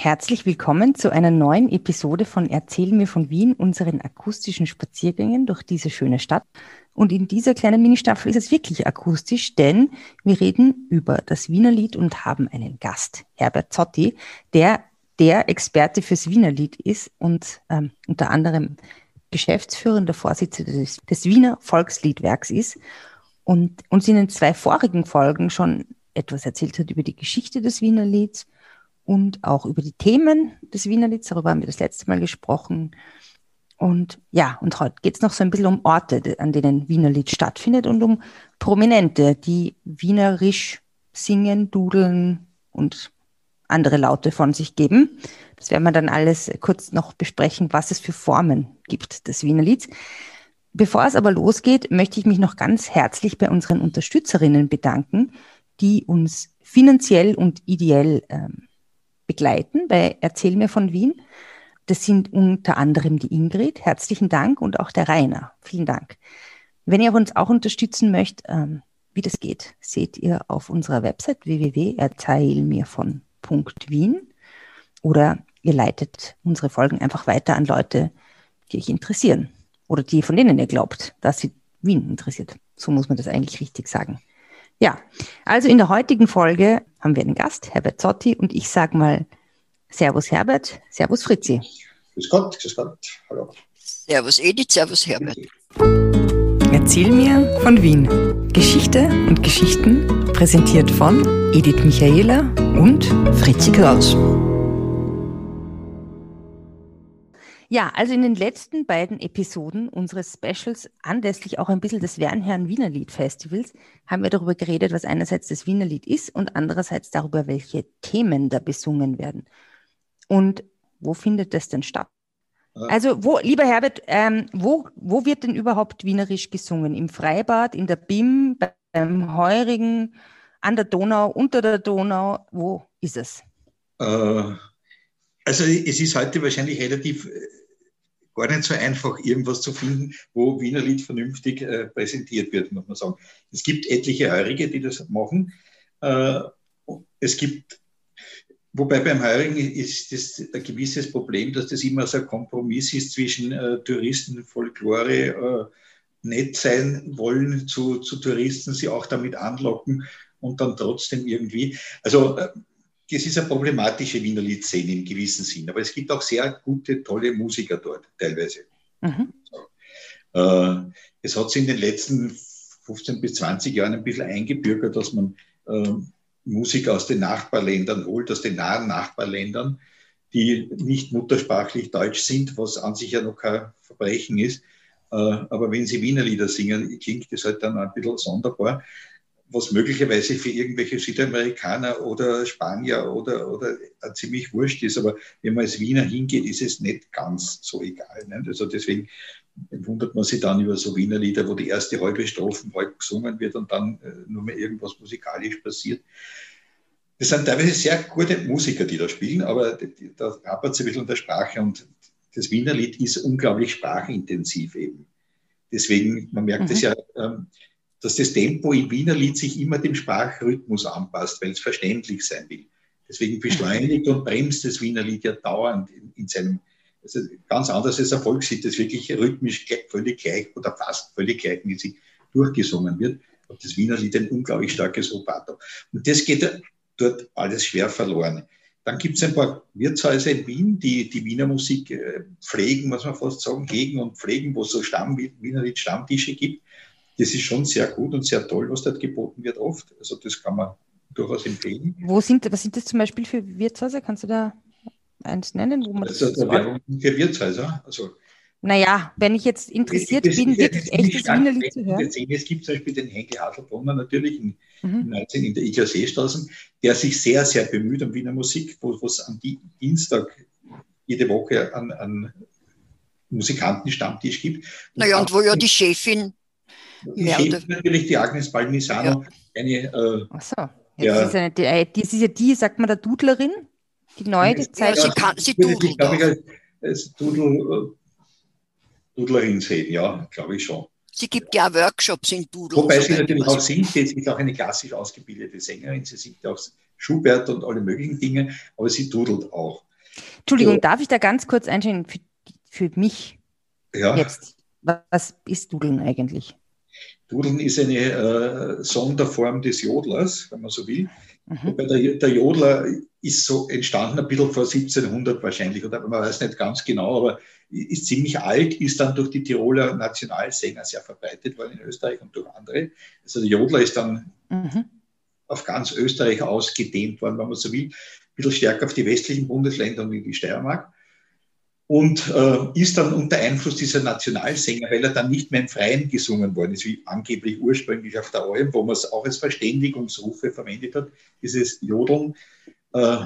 Herzlich willkommen zu einer neuen Episode von Erzähl mir von Wien, unseren akustischen Spaziergängen durch diese schöne Stadt. Und in dieser kleinen Ministaffel ist es wirklich akustisch, denn wir reden über das Wienerlied und haben einen Gast, Herbert Zotti, der der Experte fürs Wienerlied ist und ähm, unter anderem geschäftsführender Vorsitzender des, des Wiener Volksliedwerks ist und uns in den zwei vorigen Folgen schon etwas erzählt hat über die Geschichte des Wienerlieds und auch über die Themen des Wienerlieds. Darüber haben wir das letzte Mal gesprochen. Und ja, und heute geht es noch so ein bisschen um Orte, an denen Wienerlied stattfindet und um Prominente, die wienerisch singen, dudeln und andere Laute von sich geben. Das werden wir dann alles kurz noch besprechen, was es für Formen gibt des Wienerlieds. Bevor es aber losgeht, möchte ich mich noch ganz herzlich bei unseren Unterstützerinnen bedanken, die uns finanziell und ideell ähm, begleiten bei Erzähl mir von Wien. Das sind unter anderem die Ingrid, herzlichen Dank, und auch der Rainer, vielen Dank. Wenn ihr uns auch unterstützen möchtet, ähm, wie das geht, seht ihr auf unserer Website www.erzählmir.wien oder ihr leitet unsere Folgen einfach weiter an Leute, die euch interessieren oder die von denen ihr glaubt, dass sie Wien interessiert. So muss man das eigentlich richtig sagen. Ja, also in der heutigen Folge haben wir einen Gast, Herbert Zotti, und ich sage mal Servus Herbert, Servus Fritzi. Grüß Gott, grüß Gott, hallo. Servus Edith, Servus Herbert. Erzähl mir von Wien. Geschichte und Geschichten präsentiert von Edith Michaela und Fritzi Kraus. Ja, also in den letzten beiden Episoden unseres Specials, anlässlich auch ein bisschen des Wernherrn Wienerlied Festivals, haben wir darüber geredet, was einerseits das Wienerlied ist und andererseits darüber, welche Themen da besungen werden. Und wo findet das denn statt? Also, wo, lieber Herbert, ähm, wo, wo wird denn überhaupt Wienerisch gesungen? Im Freibad, in der BIM, beim Heurigen, an der Donau, unter der Donau? Wo ist es? Äh, also, es ist heute wahrscheinlich relativ äh, gar nicht so einfach, irgendwas zu finden, wo Wienerlied vernünftig äh, präsentiert wird, muss man sagen. Es gibt etliche Heurige, die das machen. Äh, es gibt Wobei beim Heurigen ist das ein gewisses Problem, dass das immer so ein Kompromiss ist zwischen äh, Touristen, Folklore, äh, nett sein wollen zu, zu Touristen, sie auch damit anlocken und dann trotzdem irgendwie. Also äh, das ist eine problematische Wiener Liedszene im gewissen Sinn, aber es gibt auch sehr gute, tolle Musiker dort teilweise. Mhm. Äh, es hat sich in den letzten 15 bis 20 Jahren ein bisschen eingebürgert, dass man äh, Musik aus den Nachbarländern holt, aus den nahen Nachbarländern, die nicht muttersprachlich Deutsch sind, was an sich ja noch kein Verbrechen ist. Äh, aber wenn sie Wiener Lieder singen, klingt das halt dann ein bisschen sonderbar, was möglicherweise für irgendwelche Südamerikaner oder Spanier oder, oder ziemlich wurscht ist. Aber wenn man als Wiener hingeht, ist es nicht ganz so egal. Ne? Also deswegen wundert man sich dann über so Wiener Lieder, wo die erste halbe Strophen halb gesungen wird und dann äh, nur mehr irgendwas musikalisch passiert. Das sind teilweise sehr gute Musiker, die da spielen, aber da hapert es ein bisschen an der Sprache und das Wiener Lied ist unglaublich sprachintensiv eben. Deswegen, man merkt es mhm. ja, ähm, dass das Tempo im Wiener Lied sich immer dem Sprachrhythmus anpasst, weil es verständlich sein will. Deswegen beschleunigt und bremst das Wiener Lied ja dauernd in, in seinem also ganz anders als ein Volkslied, das wirklich rhythmisch völlig gleich oder fast völlig gleichmäßig durchgesungen wird. Und das Wiener Lied ein unglaublich starkes Rubato. Und das geht dort alles schwer verloren. Dann gibt es ein paar Wirtshäuser in Wien, die die Wiener Musik äh, pflegen, muss man fast sagen, hegen und pflegen, wo es so Stamm, Wiener Lied Stammtische gibt. Das ist schon sehr gut und sehr toll, was dort geboten wird oft. Also das kann man durchaus empfehlen. Wo sind, was sind das zum Beispiel für Wirtshäuser? Kannst du da eins nennen, wo man das. Also das Werbung für Wirtshäuser. Also, naja, wenn ich jetzt interessiert das, bin, wirklich echtes Wienerlied zu hören. Es gibt zum Beispiel den Henkel Haselbrunner natürlich in, mhm. 19 in der Iker Seestraßen, der sich sehr, sehr bemüht um Wiener Musik, wo es am Dienstag jede Woche an, an Musikantenstammtisch gibt. Naja, und wo ja die Chefin. Die Chefin natürlich, die Agnes Balmisano, ja. eine. Äh, Ach so. Ja. Das, ist eine, die, das ist ja die, sagt man, der Dudlerin? Die neue die Zeit. Ja, sie kann, sie dudelt. Ich glaube, als Dudel, Dudlerin sehen, ja, glaube ich schon. Sie gibt ja Workshops in Dudel. Wobei sie natürlich auch singt, sie ist auch eine klassisch ausgebildete Sängerin. Sie singt auch Schubert und alle möglichen Dinge, aber sie dudelt auch. Entschuldigung, Ja. darf ich da ganz kurz einstellen für, für mich Ja, jetzt? Was, was ist Dudeln eigentlich? Dudeln ist eine äh, Sonderform des Jodlers, wenn man so will. Mhm. Wobei der, der Jodler ist so entstanden ein bisschen vor 1700 wahrscheinlich, oder man weiß nicht ganz genau, aber ist ziemlich alt, ist dann durch die Tiroler Nationalsänger sehr verbreitet worden in Österreich und durch andere. Also der Jodler ist dann Mhm. auf ganz Österreich ausgedehnt worden, wenn man so will, ein bisschen stärker auf die westlichen Bundesländer und in die Steiermark. Und äh, ist dann unter Einfluss dieser Nationalsänger, weil er dann nicht mehr im Freien gesungen worden ist, wie angeblich ursprünglich auf der Alm, wo man es auch als Verständigungsrufe verwendet hat, dieses Jodeln, äh,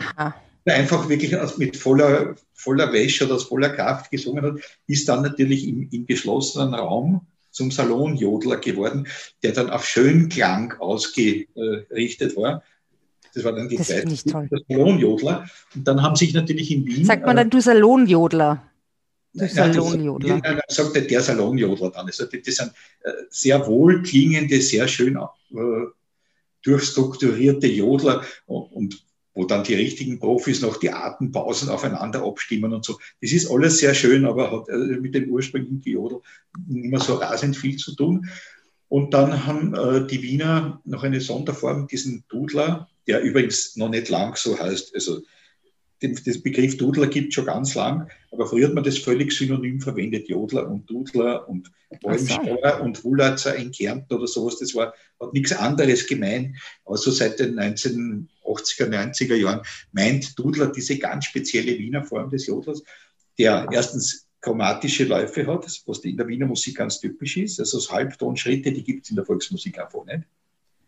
einfach wirklich mit voller, voller Wäsche oder aus voller Kraft gesungen hat, ist dann natürlich im, im geschlossenen Raum zum Salonjodler geworden, der dann auf Schönklang ausgerichtet war. Das war dann die Das Zeit der Salonjodler. Und dann haben sich natürlich in Wien. Sagt man äh, dann, du Salonjodler? Du Salonjodler. Nein, nein, sagt der, Salonjodler dann. Also das sind äh, sehr wohlklingende, sehr schön äh, durchstrukturierte Jodler und, wo dann die richtigen Profis noch die Atempausen aufeinander abstimmen und so. Das ist alles sehr schön, aber hat mit dem ursprünglichen Jodel nicht mehr so rasend viel zu tun. Und dann haben äh, die Wiener noch eine Sonderform, diesen Dudler, der übrigens noch nicht lang so heißt. Also den, das Begriff Dudler gibt schon ganz lang, aber früher hat man das völlig synonym verwendet, Jodler und Dudler und Wolmsteuer und Wulatzer in Kärnten oder sowas. Das war, hat nichts anderes gemeint, außer seit den 1980er, 90er Jahren meint Dudler diese ganz spezielle Wiener Form des Jodlers, der erstens chromatische Läufe hat, was in der Wiener Musik ganz typisch ist. Also das Halbtonschritte, die gibt es in der Volksmusik einfach nicht.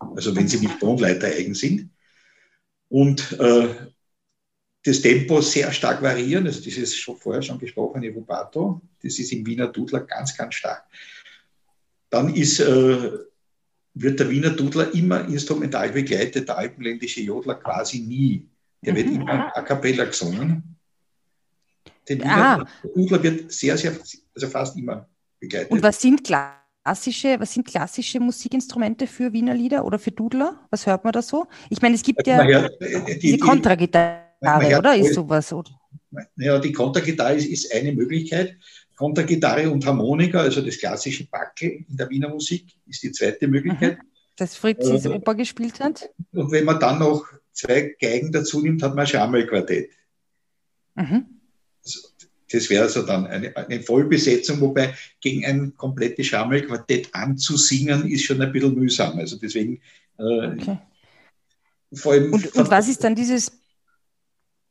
Also wenn sie nicht Tonleiter eigen sind. Und äh, das Tempo sehr stark variieren. Also dieses schon vorher schon gesprochene Rubato, das ist im Wiener Dudler ganz, ganz stark. Dann ist, äh, wird der Wiener Dudler immer instrumental begleitet, der alpenländische Jodler quasi nie. Der wird Mhm. immer a cappella gesungen. Der. Wiener Dudler wird sehr, sehr, also fast immer begleitet. Und was sind klassische, was sind klassische Musikinstrumente für Wiener Lieder oder für Dudler? Was hört man da so? Ich meine, es gibt ja hört, äh, die, diese die, Kontragitarre, oder? Ist sowas? Oder? Ja, die Kontergitarre ist, ist eine Möglichkeit. Kontergitarre und Harmonika, also das klassische Backel in der Wiener Musik, ist die zweite Möglichkeit. Das Fritzis Äh, Oper gespielt hat? Und wenn man dann noch zwei Geigen dazu nimmt, hat man ein Schammelquartett. Mhm. Das wäre also dann eine, eine Vollbesetzung, wobei gegen ein komplettes Schammelquartett anzusingen, ist schon ein bisschen mühsam. Also deswegen äh, Okay. vor allem. Und, und was ist dann dieses,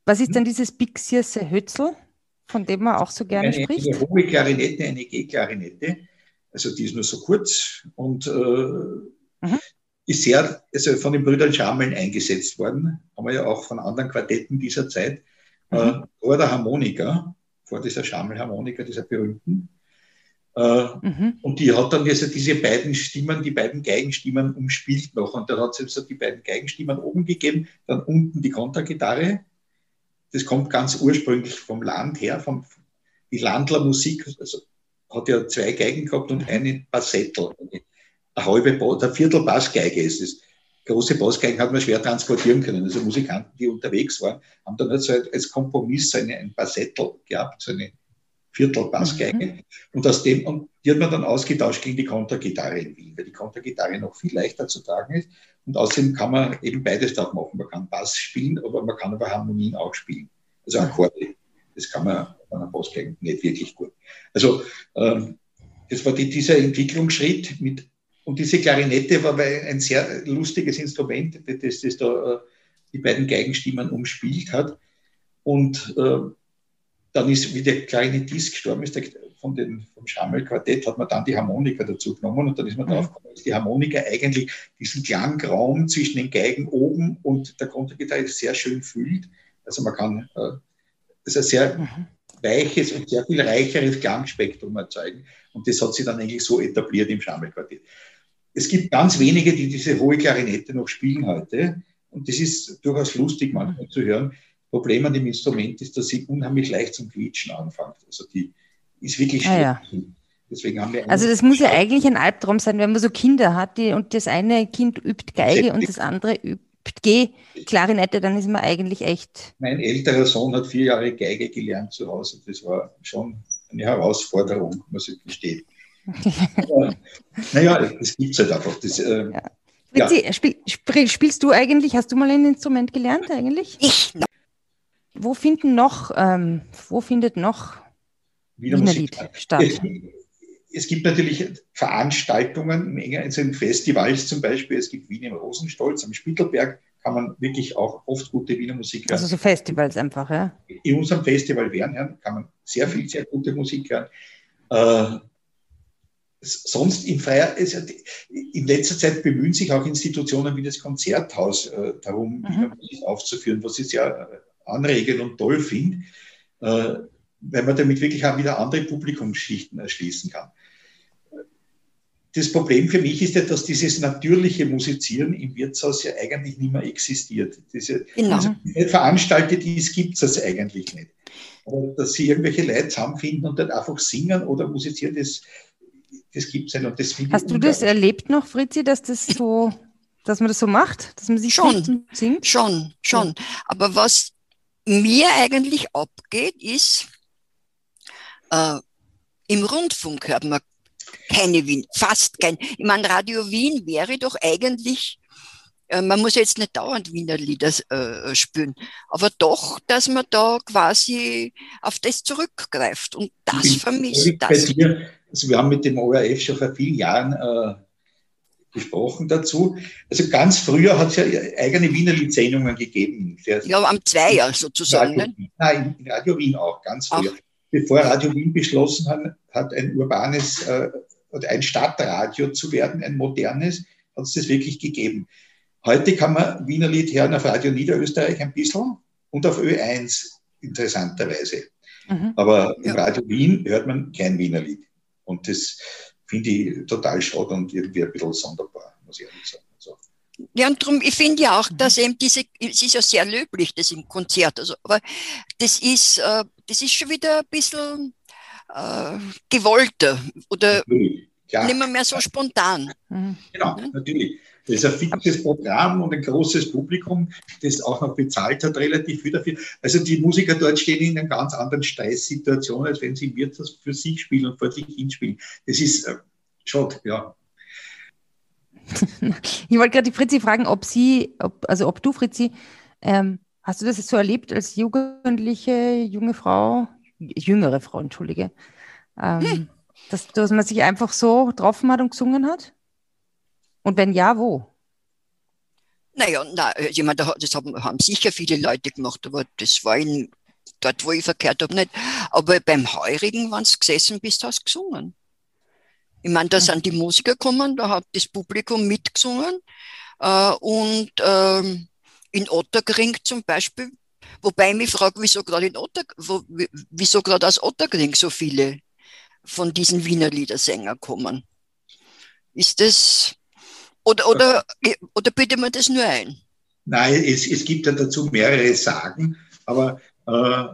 was ist dann dieses Bixierse Hötzel, von dem man auch so gerne eine, spricht? eine hohe Klarinette, eine G-Klarinette. Also die ist nur so kurz und äh, Mhm. ist sehr, also von den Brüdern Schammeln eingesetzt worden. Haben wir ja auch von anderen Quartetten dieser Zeit. Mhm. Äh, vor der Harmonika, vor dieser Schammelharmonika, dieser berühmten. Äh, Mhm. und die hat dann also diese beiden Stimmen, die beiden Geigenstimmen umspielt noch. Und dann hat sie so die beiden Geigenstimmen oben gegeben, dann unten die Kontergitarre. Das kommt ganz ursprünglich vom Land her, vom, die Landlermusik also hat ja zwei Geigen gehabt und eine Bassettel. Eine halbe, der Viertel Bassgeige ist es. Große Bassgeigen hat man schwer transportieren können. Also Musikanten, die unterwegs waren, haben dann halt so als Kompromiss so eine, ein Bassettel gehabt, so eine Viertel Bassgeige. Und aus dem, und die hat man dann ausgetauscht gegen die Kontergitarre in Wien, weil die Kontergitarre noch viel leichter zu tragen ist. Und außerdem kann man eben beides drauf machen. Man kann Bass spielen, aber man kann aber Harmonien auch spielen. Also Akkorde. Das kann man auf einer Bassgeige nicht wirklich gut. Also, ähm, das war die, dieser Entwicklungsschritt mit, und diese Klarinette war ein sehr lustiges Instrument, das, das da äh, die beiden Geigenstimmen umspielt hat. Und äh, dann ist, wie der kleine Disc gestorben ist, der, von den, vom Schammelquartett, hat man dann die Harmonika dazu genommen und dann ist man Mhm. drauf gekommen, dass die Harmonika eigentlich diesen Klangraum zwischen den Geigen oben und der Kontergitarre sehr schön füllt. Also man kann äh, das ist ein sehr Mhm. weiches und sehr viel reicheres Klangspektrum erzeugen. Und das hat sich dann eigentlich so etabliert im Schammelquartett. Es gibt ganz wenige, die diese hohe Klarinette noch spielen heute. Und das ist durchaus lustig manchmal zu hören. Problem an dem Instrument ist, dass sie unheimlich leicht zum Quietschen anfängt. Also die ist wirklich Ah, ja. schwierig. Deswegen haben wir Also das muss ja eigentlich ein Albtraum sein, wenn man so Kinder hat die, und das eine Kind übt Geige und das andere übt G-Klarinette, dann ist man eigentlich echt. Mein älterer Sohn hat vier Jahre Geige gelernt zu Hause. Das war schon eine Herausforderung, muss ich gestehen. Naja, das gibt es halt einfach. Das, äh, ja. Fritzi, ja. spiel, spiel, spielst du eigentlich, hast du mal ein Instrument gelernt eigentlich? Ich? Wo finden noch, ähm, wo findet noch Wiener, Wiener Lied statt? Es, es, gibt natürlich Veranstaltungen, also in Festivals zum Beispiel, es gibt Wien im Rosenstolz, am Spittelberg kann man wirklich auch oft gute Wiener Musik hören. Also so Festivals einfach, ja? In unserem Festival Wernherrn kann man sehr viel, sehr gute Musik hören. Äh, sonst in Freier, in letzter Zeit bemühen sich auch Institutionen wie das Konzerthaus äh, darum, mhm. Musik aufzuführen, was ich sehr anregend und toll finde, äh, weil man damit wirklich auch wieder andere Publikumsschichten erschließen kann. Das Problem für mich ist ja, dass dieses natürliche Musizieren im Wirtshaus ja eigentlich nicht mehr existiert. Diese, genau. also veranstaltet ist, gibt es eigentlich nicht. Aber dass sie irgendwelche Leute zusammenfinden und dann einfach singen oder musizieren, das, das gibt es. Und das Hast du das erlebt noch, Fritzi, dass das so, dass man das so macht, dass man sich schon singt? Schon, schon. Aber was mir eigentlich abgeht, ist, äh, im Rundfunk hört man keine Wien, fast kein. Ich meine, Radio Wien wäre doch eigentlich, äh, man muss jetzt nicht dauernd Wiener Lieder äh, spielen, aber doch, dass man da quasi auf das zurückgreift und das vermisst. Das. Also wir haben mit dem ORF schon vor vielen Jahren äh, gesprochen dazu. Also ganz früher hat es ja eigene Wiener Lidsendungen gegeben. Ja, am Zweier sozusagen. Radio, ne? Nein, in Radio Wien auch, ganz früher. Ach. Bevor Radio Wien beschlossen hat, hat ein urbanes äh, oder ein Stadtradio zu werden, ein modernes, hat es das wirklich gegeben. Heute kann man Wiener Lied hören auf Radio Niederösterreich ein bisschen und auf Ö1 interessanterweise. Mhm. Aber im Radio Wien hört man kein Wiener Lied. Und das finde ich total schade und irgendwie ein bisschen sonderbar, muss ich ehrlich sagen. Also. Ja, und darum, ich finde ja auch, dass eben diese, es ist ja sehr löblich, das im Konzert, also, aber das ist, äh, das ist schon wieder ein bisschen äh, gewollter oder nicht mehr, mehr so spontan. Mhm. Genau, natürlich. Das ist ein fixes Programm und ein großes Publikum, das auch noch bezahlt hat, relativ viel dafür. Also die Musiker dort stehen in einer ganz anderen Stresssituation, als wenn sie im Wirtshaus für sich spielen und vor sich hinspielen. Das ist äh, schade, ja. Ich wollte gerade die Fritzi fragen, ob sie, ob, also ob du, Fritzi, ähm, hast du das jetzt so erlebt als jugendliche, junge Frau, jüngere Frau, entschuldige, ähm, hm. dass, dass man sich einfach so getroffen hat und gesungen hat? Und wenn ja, wo? Naja, na, ich meine, das haben, haben sicher viele Leute gemacht, aber das war in, dort, wo ich verkehrt habe, nicht. Aber beim Heurigen, wenn du gesessen bist, hast du gesungen. Ich meine, da sind die Musiker gekommen, da hat das Publikum mitgesungen. Äh, und ähm, in Otterkring zum Beispiel, wobei ich mich frage, wieso gerade in Otter, wo, wieso gerade aus Otterkring so viele von diesen Wiener Liedersänger kommen. Ist das, oder, oder, oder bitte man das nur ein? Nein, es, es gibt ja dazu mehrere Sagen, aber äh,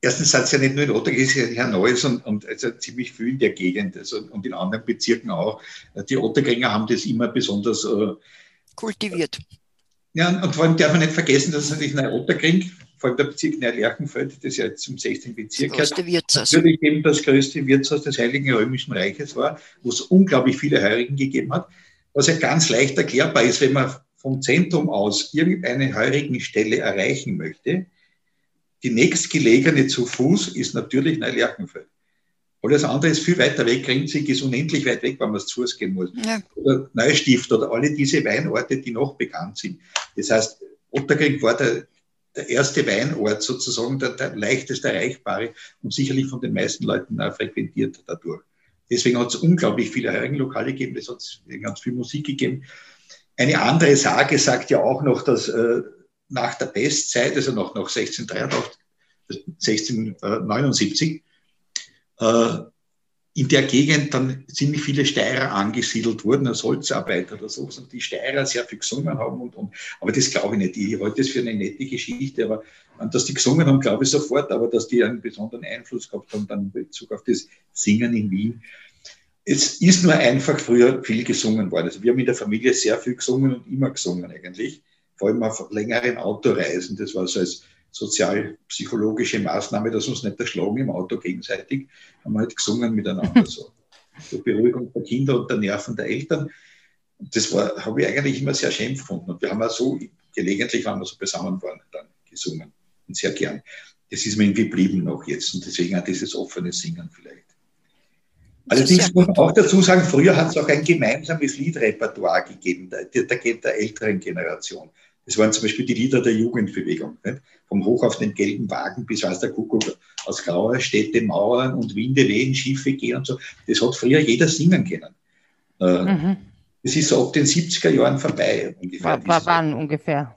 erstens hat es ja nicht nur in Ottergring, es ist ja Neues und, und also ziemlich viel in der Gegend also, und in anderen Bezirken auch. Die Ottergringer haben das immer besonders äh, kultiviert. Ja, und vor allem darf man nicht vergessen, dass es natürlich Neu-Otterkring, vor allem der Bezirk Neu-Lerchenfeld, das ja jetzt zum 16. Bezirk das größte Wirtshaus. natürlich eben das größte Wirtshaus des Heiligen Römischen Reiches war, wo es unglaublich viele Heurigen gegeben hat was ja ganz leicht erklärbar ist, wenn man vom Zentrum aus irgendeine heurigen Stelle erreichen möchte. Die nächstgelegene zu Fuß ist natürlich Neulerchenfeld. Alles andere ist viel weiter weg. Grinzig ist unendlich weit weg, wenn man es zu Fuß gehen muss. Ja. Oder Neustift oder alle diese Weinorte, die noch bekannt sind. Das heißt, Otterkring war der, der erste Weinort sozusagen, der, der leichtest erreichbare und sicherlich von den meisten Leuten auch frequentiert dadurch. Deswegen hat es unglaublich viele Herrenlokale gegeben, es hat ganz viel Musik gegeben. Eine andere Sage sagt ja auch noch, dass äh, nach der Bestzeit, also noch, noch 1683, 1679, äh, in der Gegend dann ziemlich viele Steirer angesiedelt wurden als Holzarbeiter oder so, und die Steirer sehr viel gesungen haben. Und, und, aber das glaube ich nicht. Ich halte das für eine nette Geschichte, aber dass die gesungen haben, glaube ich sofort, aber dass die einen besonderen Einfluss gehabt haben dann in Bezug auf das Singen in Wien. Es ist nur einfach früher viel gesungen worden. Also wir haben in der Familie sehr viel gesungen und immer gesungen eigentlich. vor allem auf längeren Autoreisen. Das war so als sozialpsychologische Maßnahme, dass uns nicht erschlagen im Auto gegenseitig, haben wir halt gesungen miteinander so. Zur Beruhigung der Kinder und der Nerven der Eltern. das war, habe ich eigentlich immer sehr schön gefunden. Und wir haben auch so, gelegentlich, wenn wir so beisammen waren, dann gesungen. Und sehr gern. Das ist mir irgendwie geblieben noch jetzt. Und deswegen auch dieses offene Singen vielleicht. Allerdings muss man auch dazu sagen, früher hat es auch ein gemeinsames Liedrepertoire gegeben, der, der, der älteren Generation. Das waren zum Beispiel die Lieder der Jugendbewegung. Nicht? Vom Hoch auf den gelben Wagen bis weiß der Kuckuck aus grauer Städte, Mauern und Winde wehen, Schiffe gehen und so. Das hat früher jeder singen können. Äh, mhm. Das ist so ab den 70er Jahren vorbei. Ungefähr, war, wann ungefähr?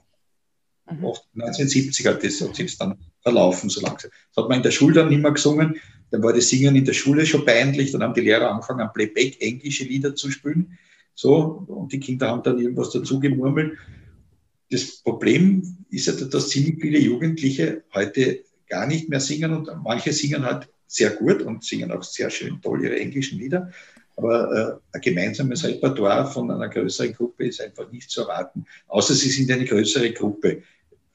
Mhm. 1970er, das hat sich dann verlaufen so langsam. Das hat man in der Schule dann nicht mehr gesungen. Dann war das Singen in der Schule schon peinlich. Dann haben die Lehrer angefangen, Playback englische Lieder zu spielen. So, und die Kinder haben dann irgendwas dazu gemurmelt das Problem ist ja, dass ziemlich viele Jugendliche heute gar nicht mehr singen und manche singen halt sehr gut und singen auch sehr schön toll ihre englischen Lieder. Aber äh, ein gemeinsames Repertoire von einer größeren Gruppe ist einfach nicht zu erwarten, außer sie sind eine größere Gruppe,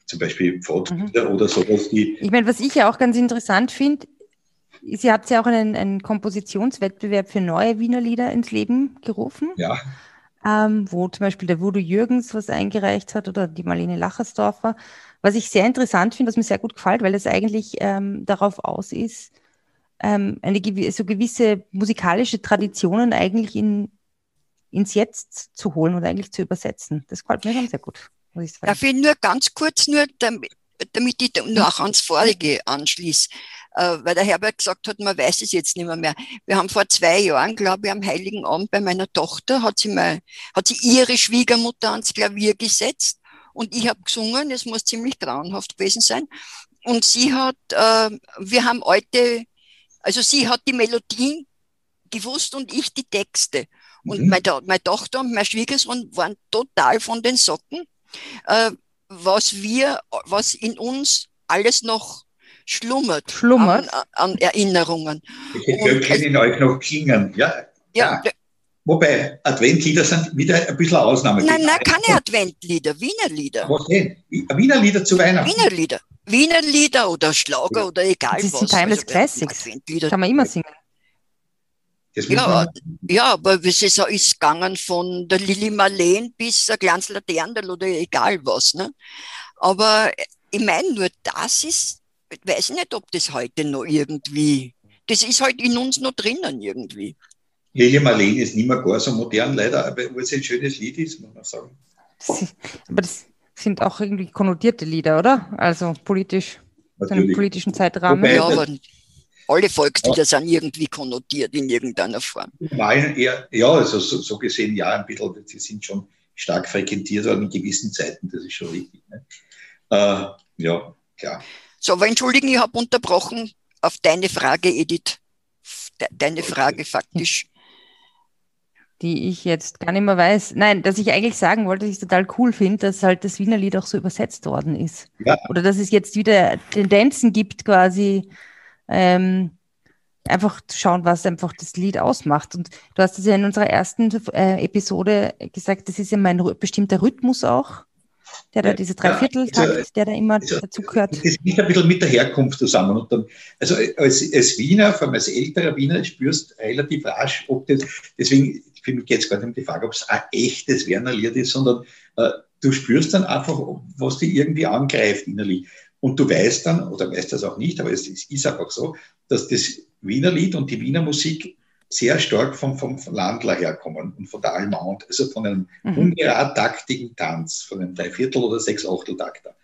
zum Beispiel Pfadfinder mhm. oder sowas. Die ich meine, was ich ja auch ganz interessant finde, Sie habt ja auch einen, einen Kompositionswettbewerb für neue Wiener Lieder ins Leben gerufen. Ja ähm, wo zum Beispiel der Voodoo Jürgens was eingereicht hat oder die Marlene Lachersdorfer. Was ich sehr interessant finde, was mir sehr gut gefällt, weil es eigentlich ähm, darauf aus ist, ähm, eine so gewisse musikalische Traditionen eigentlich in, ins Jetzt zu holen und eigentlich zu übersetzen. Das gefällt mir schon sehr gut. Muss ich. Darf ich nur ganz kurz, nur damit, damit ich noch ans Vorige anschließe weil der Herbert gesagt hat, man weiß es jetzt nicht mehr, mehr. Wir haben vor zwei Jahren, glaube ich, am Heiligen Abend bei meiner Tochter, hat sie, mal, hat sie ihre Schwiegermutter ans Klavier gesetzt und ich habe gesungen, es muss ziemlich grauenhaft gewesen sein. Und sie hat, äh, wir haben alte, also sie hat die Melodien gewusst und ich die Texte. Und mhm. meine, meine, Tochter und mein Schwiegersohn waren total von den Socken, äh, was wir, was in uns alles noch schlummert, schlummert. An, an Erinnerungen. Ich können in euch noch klingen, ja. Ja. ja. Wobei Adventlieder sind wieder ein bisschen Ausnahme. Nein, nein, keine Adventlieder, Wiener Lieder. Was denn? Wiener Lieder zu Weihnachten? Wiener Lieder. Wiener Lieder oder Schlager ja. oder egal das was. Das sind Timeless also, Classics. Kann man immer singen. Ja, ja, aber es ist, ist gegangen von der Lili Marleen bis der Glanzler Derndl oder egal was. Ne? Aber ich meine nur, das ist ich weiß nicht, ob das heute noch irgendwie, das ist halt in uns noch drinnen irgendwie. Lili Marlene ist nicht mehr gar so modern, leider, aber wo es ein schönes Lied ist, muss man sagen. aber das sind auch irgendwie konnotierte Lieder, oder? Also politisch, in einem politischen Zeitrahmen. Wobei, ja, aber alle Volkslieder ja. sind irgendwie konnotiert in irgendeiner Form. Eher, ja, also so, so, gesehen ja, ein bisschen, sie sind schon stark frequentiert worden in gewissen Zeiten, das ist schon richtig. Ne? Äh, ja, klar. So, aber entschuldigen, ich habe unterbrochen auf deine Frage, Edith. Deine Frage faktisch. Die ich jetzt gar nicht mehr weiß. Nein, dass ich eigentlich sagen wollte, dass ich total cool finde, dass halt das Wiener Lied auch so übersetzt worden ist. Ja. Oder dass es jetzt wieder Tendenzen gibt, quasi ähm, einfach zu schauen, was einfach das Lied ausmacht. Und du hast es ja in unserer ersten äh, Episode gesagt, das ist ja mein bestimmter Rhythmus auch der da diese Dreivierteltakt, also, der da immer also, dazu gehört. Das hängt ein bisschen mit der Herkunft zusammen. Und dann, also als, als Wiener, vor allem als älterer Wiener, spürst relativ rasch, ob das, deswegen, für mich geht es gar nicht um die Frage, ob es ein echtes Werner-Lied ist, sondern äh, du spürst dann einfach, was dich irgendwie angreift innerlich. Und du weißt dann, oder weißt das auch nicht, aber es, es ist einfach so, dass das Wiener Lied und die Wiener Musik sehr stark vom, vom Landler herkommen und von der Allmount, also von einem mhm. ungeradtaktigen Tanz, von einem Dreiviertel- oder Sechsachteltakter.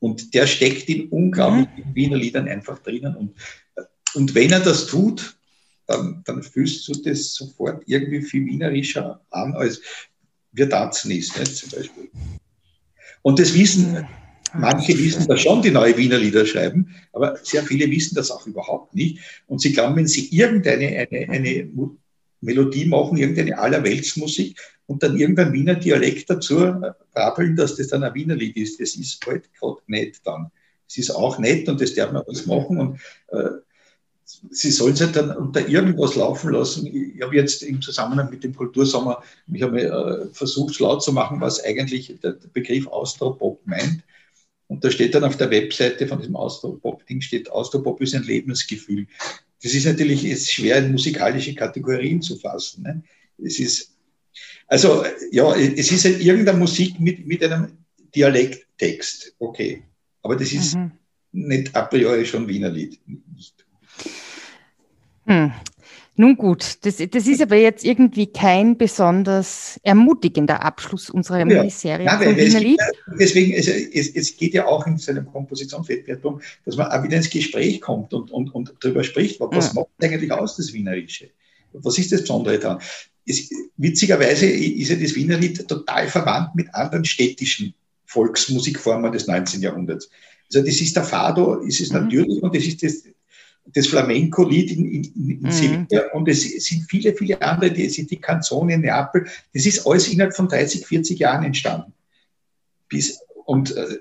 Und der steckt in unglaublichen mhm. Wiener Liedern einfach drinnen. Und, und wenn er das tut, dann, dann fühlst du das sofort irgendwie viel wienerischer an, als wir tanzen ist, nicht, zum Beispiel. Und das Wissen, Manche wissen das schon, die neue Wiener Lieder schreiben, aber sehr viele wissen das auch überhaupt nicht. Und sie glauben, wenn sie irgendeine eine, eine Melodie machen, irgendeine Allerweltsmusik und dann irgendein Wiener Dialekt dazu brabbeln, dass das dann ein Wiener Lied ist, das ist halt gerade nett dann. Es ist auch nett und das darf man alles machen. Und äh, sie sollen es halt dann unter irgendwas laufen lassen. Ich habe jetzt im Zusammenhang mit dem Kultursommer, ich habe äh, versucht, schlau zu machen, was eigentlich der, der Begriff Austropop meint. Und da steht dann auf der Webseite von diesem Austropop-Ding steht, Austropop ist ein Lebensgefühl. Das ist natürlich ist schwer in musikalische Kategorien zu fassen. Ne? Es ist, also ja, es ist halt irgendeine Musik mit, mit einem Dialekttext, okay. Aber das ist mhm. nicht a priori schon Wiener Lied. Hm. Nun gut, das, das ist aber jetzt irgendwie kein besonders ermutigender Abschluss unserer. Miniserie ja, von Wiener Lied. Deswegen, es, es, es, geht ja auch in seinem Kompositionswettbewerb darum, dass man auch wieder ins Gespräch kommt und, und, und darüber spricht, was ja. macht eigentlich aus, das Wienerische? Was ist das Besondere daran? Es, witzigerweise ist ja das Wiener Lied total verwandt mit anderen städtischen Volksmusikformen des 19. Jahrhunderts. Also das ist der Fado, ist es mhm. natürlich und das ist das, das Flamenco-Lied in, in, in mhm. Sevilla und es sind viele, viele andere, die sind die Canzone in Neapel. Das ist alles innerhalb von 30, 40 Jahren entstanden. Bis, und äh,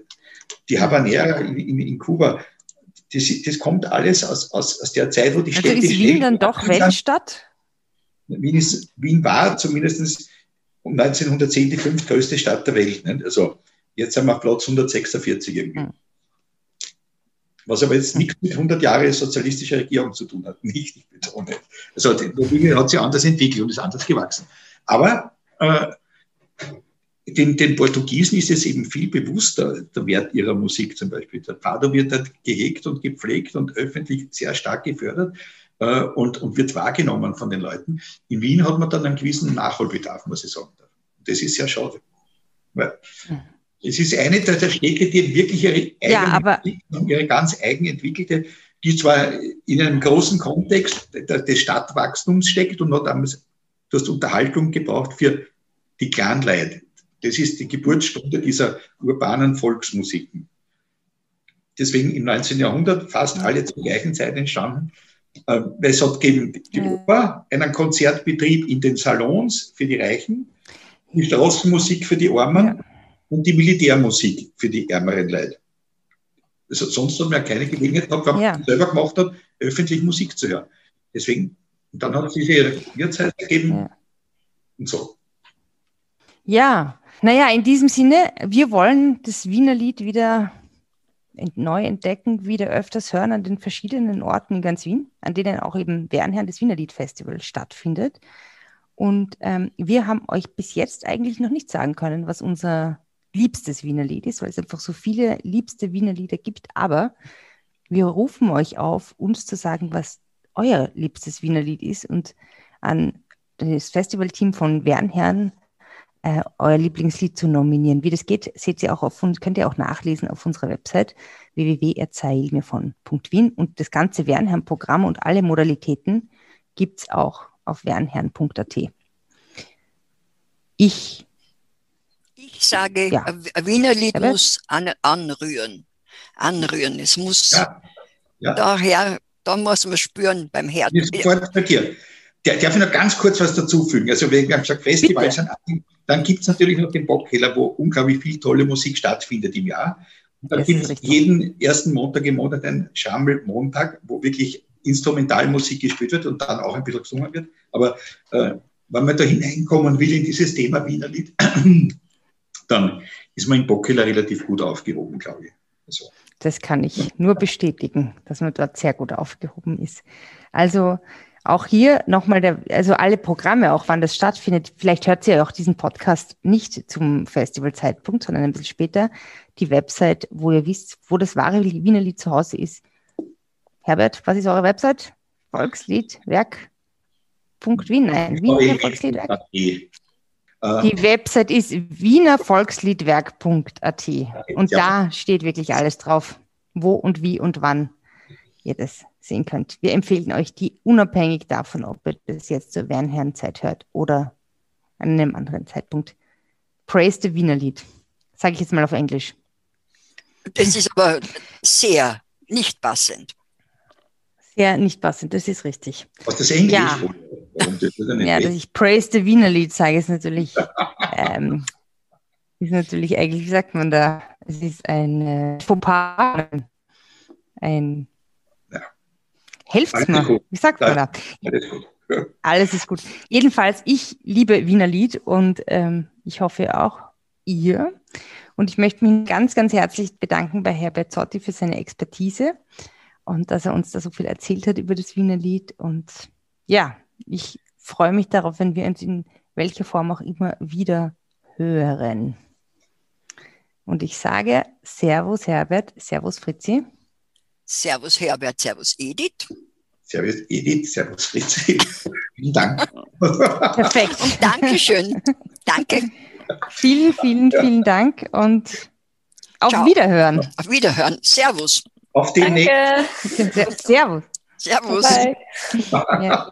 die Habanera in, in, in Kuba, das, das, kommt alles aus, aus, aus der Zeit, wo die also Städte... ist Wien dann doch Weltstadt? Wien, ist, Wien war zumindest um 1910 die fünftgrößte Stadt der Welt. Nicht? Also jetzt sind wir auf Platz 146 irgendwie. Hm was aber jetzt nichts mit 100 Jahren sozialistischer Regierung zu tun hat. Nicht, ich betone. Also die Dinge hat sich anders entwickelt und ist anders gewachsen. Aber äh, den, den Portugiesen ist es eben viel bewusster, der Wert ihrer Musik zum Beispiel. Der Fado wird dort gehegt und gepflegt und öffentlich sehr stark gefördert äh, und, und wird wahrgenommen von den Leuten. In Wien hat man dann einen gewissen Nachholbedarf, muss ich sagen. Das ist sehr schade. Weil, es ist eine der, der Städte, die wirklich ihre, eigene, ja, ihre ganz eigen entwickelte, die zwar in einem großen Kontext des Stadtwachstums steckt und hat damals, du hast Unterhaltung gebraucht für die Clanleute. Das ist die Geburtsstunde dieser urbanen Volksmusiken. Deswegen im 19. Jahrhundert fast alle zur gleichen Zeit entstanden. Äh, es hat gegeben die Oper, einen Konzertbetrieb in den Salons für die Reichen, die Straßenmusik für die Armen und die Militärmusik für die ärmeren Leute. Also sonst man ja keine Gelegenheit gehabt, wenn man ja. selber gemacht hat, öffentlich Musik zu hören. Deswegen, dann hat es diese Wirtszeit gegeben ja. und so. Ja, naja, in diesem Sinne, wir wollen das Wiener Lied wieder neu entdecken, wieder öfters hören an den verschiedenen Orten in ganz Wien, an denen auch eben Wernherrn das Wiener Lied Festival stattfindet. Und ähm, wir haben euch bis jetzt eigentlich noch nicht sagen können, was unser liebstes Wiener Lied ist, weil es einfach so viele liebste Wiener Lieder gibt. Aber wir rufen euch auf, uns zu sagen, was euer liebstes Wiener Lied ist und an das Festivalteam von Wernherrn äh, euer Lieblingslied zu nominieren. Wie das geht, seht ihr auch auf uns, könnt ihr auch nachlesen auf unserer Website www.erzählmirvon.wien und das ganze Wernherrn-Programm und alle Modalitäten gibt es auch auf wernherrn.at. Ich ich sage, ja. ein Wiener Lied muss an, anrühren. Anrühren. Es muss ja. Ja. daher, da muss man spüren beim Herz. Sofort bei dir. Der, darf ich noch ganz kurz was dazufügen? Also, wir haben gesagt, Festivals sind, dann gibt es natürlich noch den Bockkeller, wo unglaublich viel tolle Musik stattfindet im Jahr. Und dann gibt es jeden ersten Montag im Monat einen Schammel-Montag, wo wirklich Instrumentalmusik gespielt wird und dann auch ein bisschen gesungen wird. Aber äh, wenn man da hineinkommen will in dieses Thema Wiener Lied, dann ist man in Bockela relativ gut aufgehoben, glaube ich. Also. Das kann ich nur bestätigen, dass man dort sehr gut aufgehoben ist. Also auch hier nochmal, der, also alle Programme, auch wann das stattfindet, vielleicht hört ihr auch diesen Podcast nicht zum Festivalzeitpunkt, sondern ein bisschen später, die Website, wo ihr wisst, wo das wahre Wiener Lied zu Hause ist. Herbert, was ist eure Website? Volksliedwerk.wien? Nein, Wiener Volksliedwerk. Äh, Die Website ist wienervolksliedwerk.at und ja. da steht wirklich alles drauf, wo und wie und wann ihr das sehen könnt. Wir empfehlen euch die unabhängig davon, ob ihr das jetzt zur Wernherrenzeit hört oder an einem anderen Zeitpunkt. Praise the Wiener Lied. Sage ich jetzt mal auf Englisch. Das ist aber sehr nicht passend. Sehr nicht passend, das ist richtig. Was das Englisch? Ja. Ja, dass ich Praise the Wiener Lied sage, ist natürlich, ähm, ist natürlich eigentlich, wie sagt man da, es ist ein äh, Fauxpas, ein, ja. Helft's mir. Wie sagt man da? Alles gut. Alles ist gut. Jedenfalls, ich liebe Wiener Lied und ähm, ich hoffe auch ihr. Und ich möchte mich ganz, ganz herzlich bedanken bei Herbert Zotti für seine Expertise und dass er uns da so viel erzählt hat über das Wiener Lied. Und ja, ich freue mich darauf, wenn wir uns in welcher Form auch immer wieder hören. Und ich sage Servus Herbert, Servus Fritzi. Servus Herbert, Servus Edith. Servus Edith, Servus Fritzi. Vielen Dank. Perfekt. Und Dankeschön. Danke. Vielen, vielen, vielen Dank und auf Ciao. Wiederhören. Auf Wiederhören. Servus. Auf den nächsten. Servus. Servus. Ja.